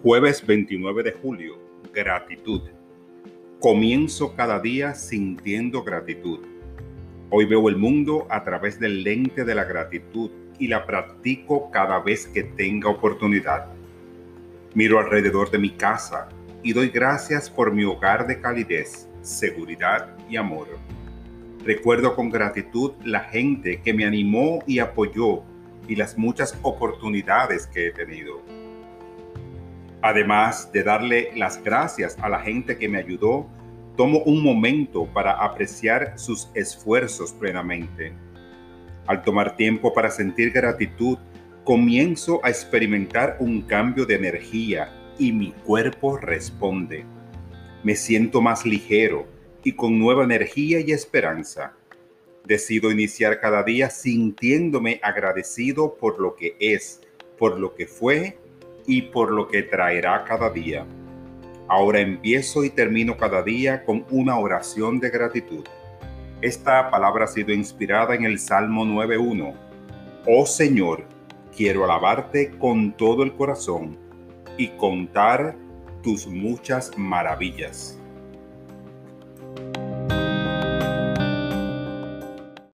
Jueves 29 de julio. Gratitud. Comienzo cada día sintiendo gratitud. Hoy veo el mundo a través del lente de la gratitud y la practico cada vez que tenga oportunidad. Miro alrededor de mi casa y doy gracias por mi hogar de calidez, seguridad y amor. Recuerdo con gratitud la gente que me animó y apoyó y las muchas oportunidades que he tenido. Además de darle las gracias a la gente que me ayudó, tomo un momento para apreciar sus esfuerzos plenamente. Al tomar tiempo para sentir gratitud, comienzo a experimentar un cambio de energía y mi cuerpo responde. Me siento más ligero y con nueva energía y esperanza. Decido iniciar cada día sintiéndome agradecido por lo que es, por lo que fue y por lo que traerá cada día. Ahora empiezo y termino cada día con una oración de gratitud. Esta palabra ha sido inspirada en el Salmo 9.1. Oh Señor, quiero alabarte con todo el corazón y contar tus muchas maravillas.